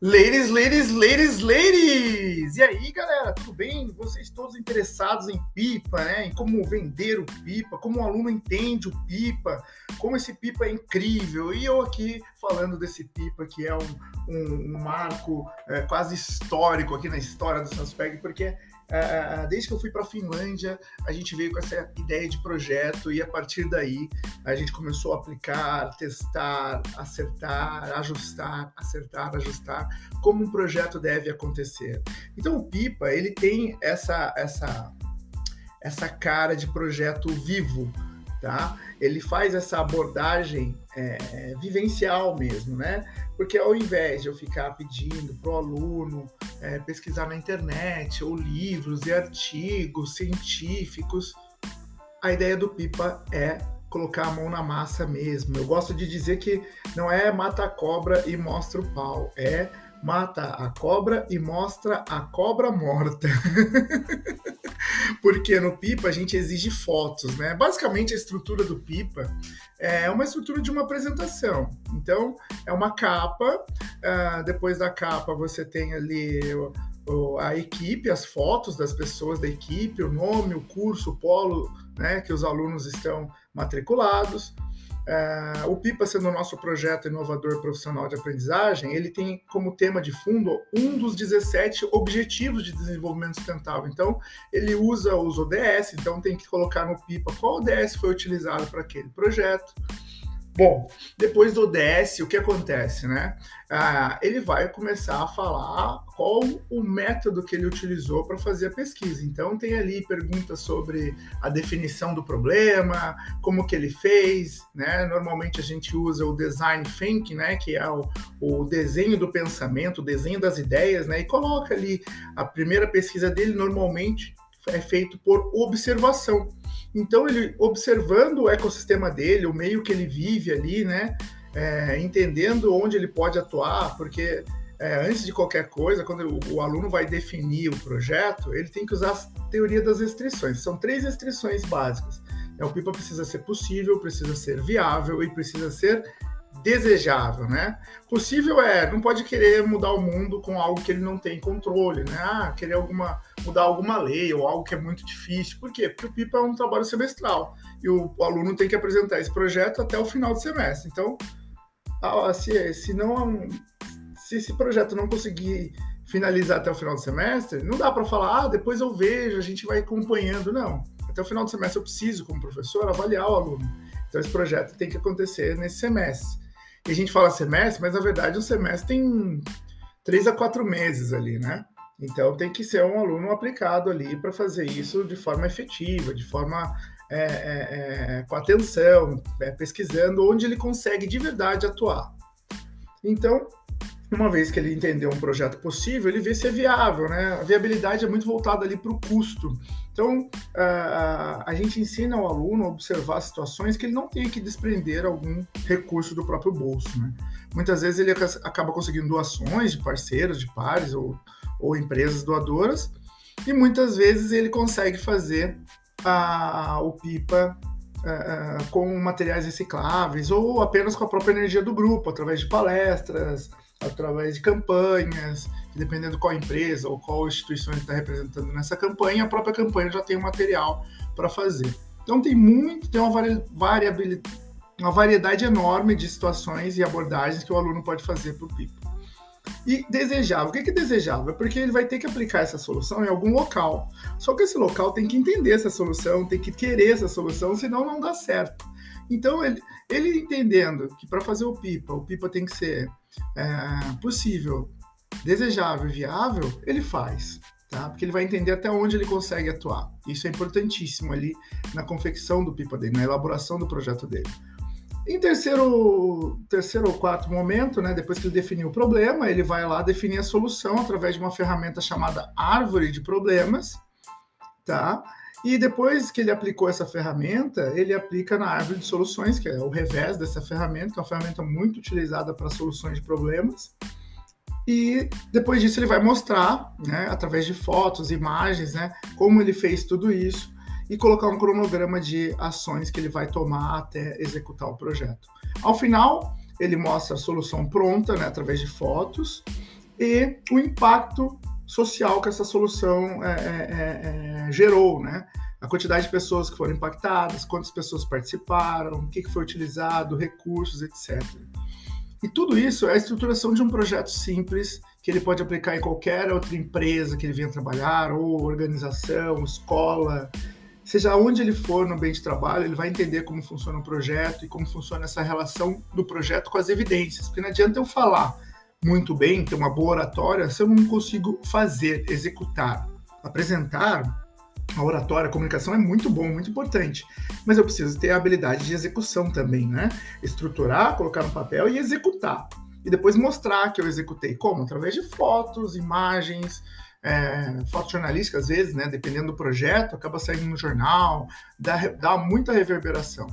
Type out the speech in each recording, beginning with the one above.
Ladies, ladies, ladies, ladies! E aí, galera, tudo bem? Vocês todos interessados em pipa, né? Em como vender o pipa, como o aluno entende o pipa, como esse pipa é incrível. E eu aqui falando desse pipa que é um, um, um marco é, quase histórico aqui na história do Sanspeg, porque Uh, desde que eu fui para a Finlândia, a gente veio com essa ideia de projeto e a partir daí a gente começou a aplicar, testar, acertar, ajustar, acertar, ajustar, como um projeto deve acontecer. Então o Pipa ele tem essa essa essa cara de projeto vivo, tá? Ele faz essa abordagem é, vivencial mesmo, né? Porque ao invés de eu ficar pedindo para o aluno é, pesquisar na internet, ou livros e artigos científicos, a ideia do Pipa é colocar a mão na massa mesmo. Eu gosto de dizer que não é mata a cobra e mostra o pau, é mata a cobra e mostra a cobra morta. Porque no Pipa a gente exige fotos, né? Basicamente a estrutura do Pipa é uma estrutura de uma apresentação. Então é uma capa, uh, depois da capa você tem ali a equipe, as fotos das pessoas da equipe, o nome, o curso, o polo, né? Que os alunos estão matriculados. Uh, o PIPA, sendo o nosso projeto inovador profissional de aprendizagem, ele tem como tema de fundo um dos 17 Objetivos de Desenvolvimento Sustentável. Então, ele usa os ODS, então tem que colocar no PIPA qual ODS foi utilizado para aquele projeto. Bom, depois do ODS, o que acontece, né? Ah, ele vai começar a falar qual o método que ele utilizou para fazer a pesquisa. Então, tem ali perguntas sobre a definição do problema, como que ele fez, né? Normalmente a gente usa o design thinking, né? Que é o, o desenho do pensamento, o desenho das ideias, né? E coloca ali a primeira pesquisa dele, normalmente é feito por observação. Então, ele observando o ecossistema dele, o meio que ele vive ali, né? É, entendendo onde ele pode atuar, porque é, antes de qualquer coisa, quando o, o, aluno vai definir o projeto, ele tem que usar a teoria das restrições. São três restrições básicas. É, o PIPA precisa ser possível, precisa ser viável e precisa ser desejável, né? Possível é, não pode querer mudar o mundo com algo que ele não tem controle, né? Ah, querer alguma, mudar alguma lei ou algo que é muito difícil. Por quê? Porque o PIPA é um trabalho semestral e o, o aluno tem que apresentar esse projeto até o final do semestre. Então, se, se não se esse projeto não conseguir finalizar até o final do semestre, não dá para falar, ah, depois eu vejo, a gente vai acompanhando. Não. Até o final do semestre eu preciso, como professor, avaliar o aluno. Então, esse projeto tem que acontecer nesse semestre. E a gente fala semestre, mas na verdade o semestre tem três a quatro meses ali, né? Então tem que ser um aluno aplicado ali para fazer isso de forma efetiva, de forma é, é, é, com atenção, é, pesquisando onde ele consegue de verdade atuar. Então, uma vez que ele entendeu um projeto possível, ele vê se é viável, né? A viabilidade é muito voltada ali para o custo. Então, a, a gente ensina ao aluno a observar situações que ele não tem que desprender algum recurso do próprio bolso, né? Muitas vezes ele acaba conseguindo doações de parceiros, de pares ou, ou empresas doadoras, e muitas vezes ele consegue fazer a, o PIPA com materiais recicláveis ou apenas com a própria energia do grupo, através de palestras, através de campanhas, que dependendo qual empresa ou qual instituição ele está representando nessa campanha, a própria campanha já tem o material para fazer. Então tem muito, tem uma variabilidade, uma variedade enorme de situações e abordagens que o aluno pode fazer para o PIPO. E desejável, o que é desejável? É porque ele vai ter que aplicar essa solução em algum local. Só que esse local tem que entender essa solução, tem que querer essa solução, senão não dá certo. Então, ele, ele entendendo que para fazer o pipa, o pipa tem que ser é, possível, desejável viável, ele faz. Tá? Porque ele vai entender até onde ele consegue atuar. Isso é importantíssimo ali na confecção do pipa dele, na elaboração do projeto dele. Em terceiro, terceiro ou quarto momento, né, depois que ele definiu o problema, ele vai lá definir a solução através de uma ferramenta chamada árvore de problemas, tá? E depois que ele aplicou essa ferramenta, ele aplica na árvore de soluções, que é o revés dessa ferramenta, que é uma ferramenta muito utilizada para soluções de problemas. E depois disso ele vai mostrar, né, através de fotos, imagens, né, como ele fez tudo isso e colocar um cronograma de ações que ele vai tomar até executar o projeto. Ao final, ele mostra a solução pronta, né, através de fotos, e o impacto social que essa solução é, é, é, gerou, né? A quantidade de pessoas que foram impactadas, quantas pessoas participaram, o que foi utilizado, recursos, etc. E tudo isso é a estruturação de um projeto simples que ele pode aplicar em qualquer outra empresa que ele venha trabalhar, ou organização, escola, seja onde ele for no bem de trabalho, ele vai entender como funciona o projeto e como funciona essa relação do projeto com as evidências. Porque não adianta eu falar muito bem, ter uma boa oratória, se eu não consigo fazer, executar. Apresentar a oratória, a comunicação é muito bom, muito importante, mas eu preciso ter a habilidade de execução também, né? Estruturar, colocar no papel e executar e depois mostrar que eu executei. Como? Através de fotos, imagens, é, foto jornalística, às vezes, né, dependendo do projeto, acaba saindo no jornal, dá, dá muita reverberação.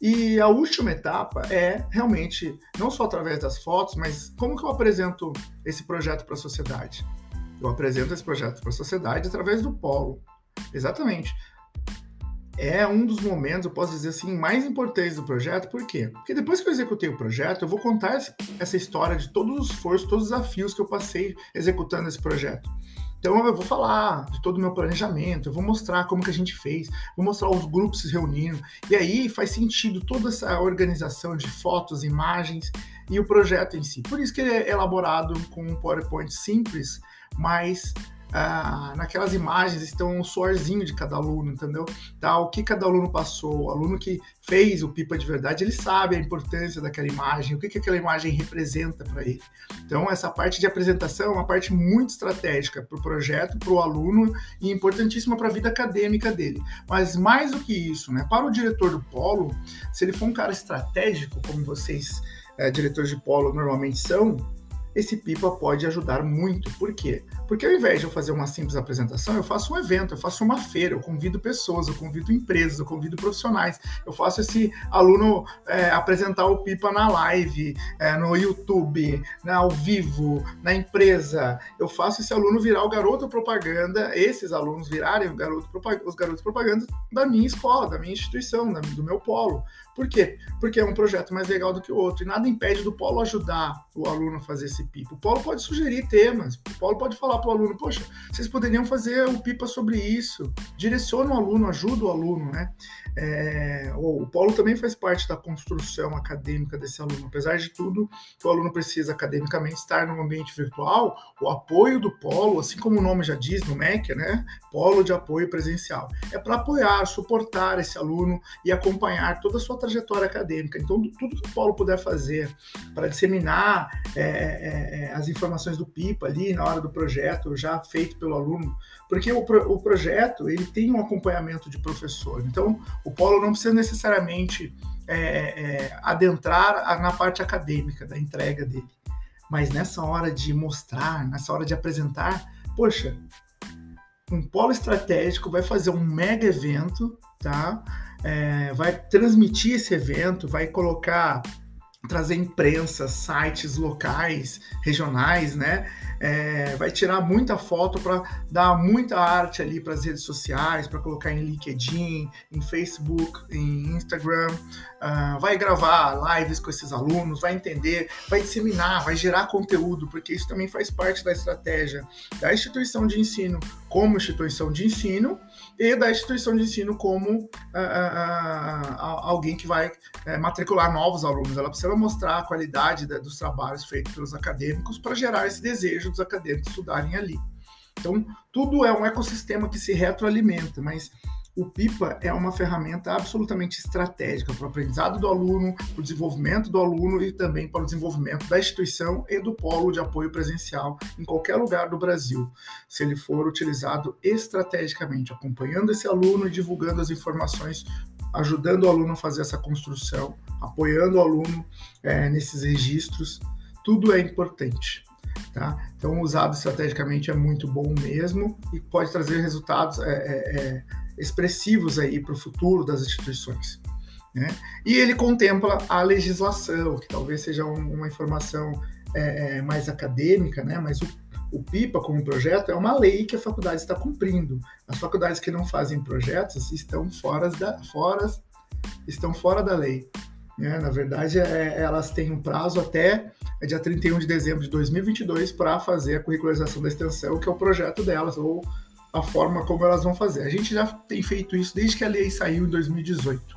E a última etapa é realmente, não só através das fotos, mas como que eu apresento esse projeto para a sociedade? Eu apresento esse projeto para a sociedade através do polo. Exatamente é um dos momentos, eu posso dizer assim, mais importantes do projeto. Por quê? Porque depois que eu executei o projeto, eu vou contar essa história de todos os esforços, todos os desafios que eu passei executando esse projeto. Então eu vou falar de todo o meu planejamento, eu vou mostrar como que a gente fez, vou mostrar os grupos se reunindo. E aí faz sentido toda essa organização de fotos, imagens e o projeto em si. Por isso que ele é elaborado com um PowerPoint simples, mas ah, naquelas imagens estão um suorzinho de cada aluno, entendeu? Tá, o que cada aluno passou, o aluno que fez o pipa de verdade, ele sabe a importância daquela imagem, o que, que aquela imagem representa para ele. Então, essa parte de apresentação é uma parte muito estratégica para o projeto, para o aluno e importantíssima para a vida acadêmica dele. Mas mais do que isso, né, para o diretor do polo, se ele for um cara estratégico, como vocês, é, diretores de polo, normalmente são, esse pipa pode ajudar muito. Por quê? Porque ao invés de eu fazer uma simples apresentação, eu faço um evento, eu faço uma feira, eu convido pessoas, eu convido empresas, eu convido profissionais, eu faço esse aluno é, apresentar o pipa na live, é, no YouTube, né, ao vivo, na empresa. Eu faço esse aluno virar o garoto propaganda, esses alunos virarem garoto, os garotos propaganda da minha escola, da minha instituição, do meu polo. Por quê? Porque é um projeto mais legal do que o outro. E nada impede do polo ajudar o aluno a fazer esse pipa. O polo pode sugerir temas, o polo pode falar para o aluno, poxa, vocês poderiam fazer o pipa sobre isso. Direciona o aluno, ajuda o aluno, né? É, o, o polo também faz parte da construção acadêmica desse aluno. Apesar de tudo, o aluno precisa academicamente estar no ambiente virtual, o apoio do polo, assim como o nome já diz no MEC, né? Polo de apoio presencial. É para apoiar, suportar esse aluno e acompanhar toda a sua trajetória acadêmica. Então, tudo que o polo puder fazer para disseminar é, é, é, as informações do PIPA ali na hora do projeto, já feito pelo aluno, porque o, o projeto ele tem um acompanhamento de professor. Então, o polo não precisa necessariamente é, é, adentrar na parte acadêmica da entrega dele. Mas nessa hora de mostrar, nessa hora de apresentar, poxa, um polo estratégico vai fazer um mega evento, tá? É, vai transmitir esse evento, vai colocar trazer imprensa, sites locais, regionais, né? É, vai tirar muita foto para dar muita arte ali para as redes sociais, para colocar em LinkedIn, em Facebook, em Instagram. Uh, vai gravar lives com esses alunos, vai entender, vai disseminar, vai gerar conteúdo, porque isso também faz parte da estratégia da instituição de ensino como instituição de ensino e da instituição de ensino como uh, uh, alguém que vai uh, matricular novos alunos. Ela precisa mostrar a qualidade da, dos trabalhos feitos pelos acadêmicos para gerar esse desejo dos acadêmicos estudarem ali. Então, tudo é um ecossistema que se retroalimenta, mas o PIPA é uma ferramenta absolutamente estratégica para o aprendizado do aluno, para o desenvolvimento do aluno e também para o desenvolvimento da instituição e do polo de apoio presencial em qualquer lugar do Brasil, se ele for utilizado estrategicamente, acompanhando esse aluno e divulgando as informações, ajudando o aluno a fazer essa construção, apoiando o aluno é, nesses registros, tudo é importante. Tá? Então, usado estrategicamente é muito bom mesmo e pode trazer resultados é, é, é expressivos aí para o futuro das instituições. Né? E ele contempla a legislação, que talvez seja uma informação é, é, mais acadêmica, né? mas o, o PIPA, como projeto, é uma lei que a faculdade está cumprindo. As faculdades que não fazem projetos estão fora da, fora, estão fora da lei. Né? Na verdade, é, elas têm um prazo até é dia 31 de dezembro de 2022 para fazer a curricularização da extensão, que é o projeto delas, ou a forma como elas vão fazer. A gente já tem feito isso desde que a lei saiu em 2018.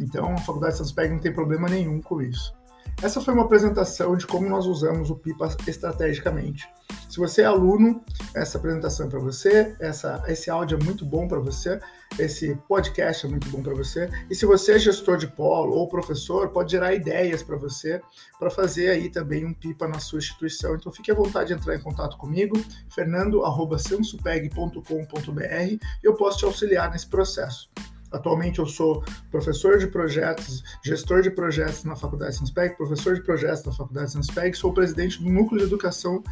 Então, a Faculdade de Santos Peg não tem problema nenhum com isso. Essa foi uma apresentação de como nós usamos o PIPA estrategicamente. Se você é aluno, essa apresentação é para você, essa, esse áudio é muito bom para você, esse podcast é muito bom para você. E se você é gestor de polo ou professor, pode gerar ideias para você para fazer aí também um PIPA na sua instituição. Então fique à vontade de entrar em contato comigo, fernando@sansupeg.com.br, e eu posso te auxiliar nesse processo. Atualmente eu sou professor de projetos, gestor de projetos na Faculdade Sanspeg, professor de projetos na Faculdade Sanspeg, sou presidente do Núcleo de Educação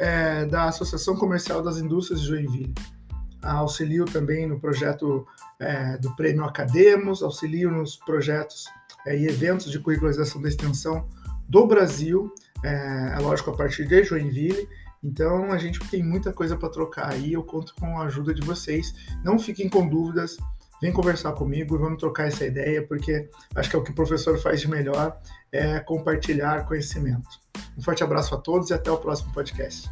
é, da Associação Comercial das Indústrias de Joinville. Auxilio também no projeto é, do Prêmio Academos, auxilio nos projetos é, e eventos de curricularização da extensão do Brasil, é, é lógico, a partir de Joinville. Então a gente tem muita coisa para trocar aí, eu conto com a ajuda de vocês. Não fiquem com dúvidas, vem conversar comigo e vamos trocar essa ideia, porque acho que é o que o professor faz de melhor, é compartilhar conhecimento. Um forte abraço a todos e até o próximo podcast.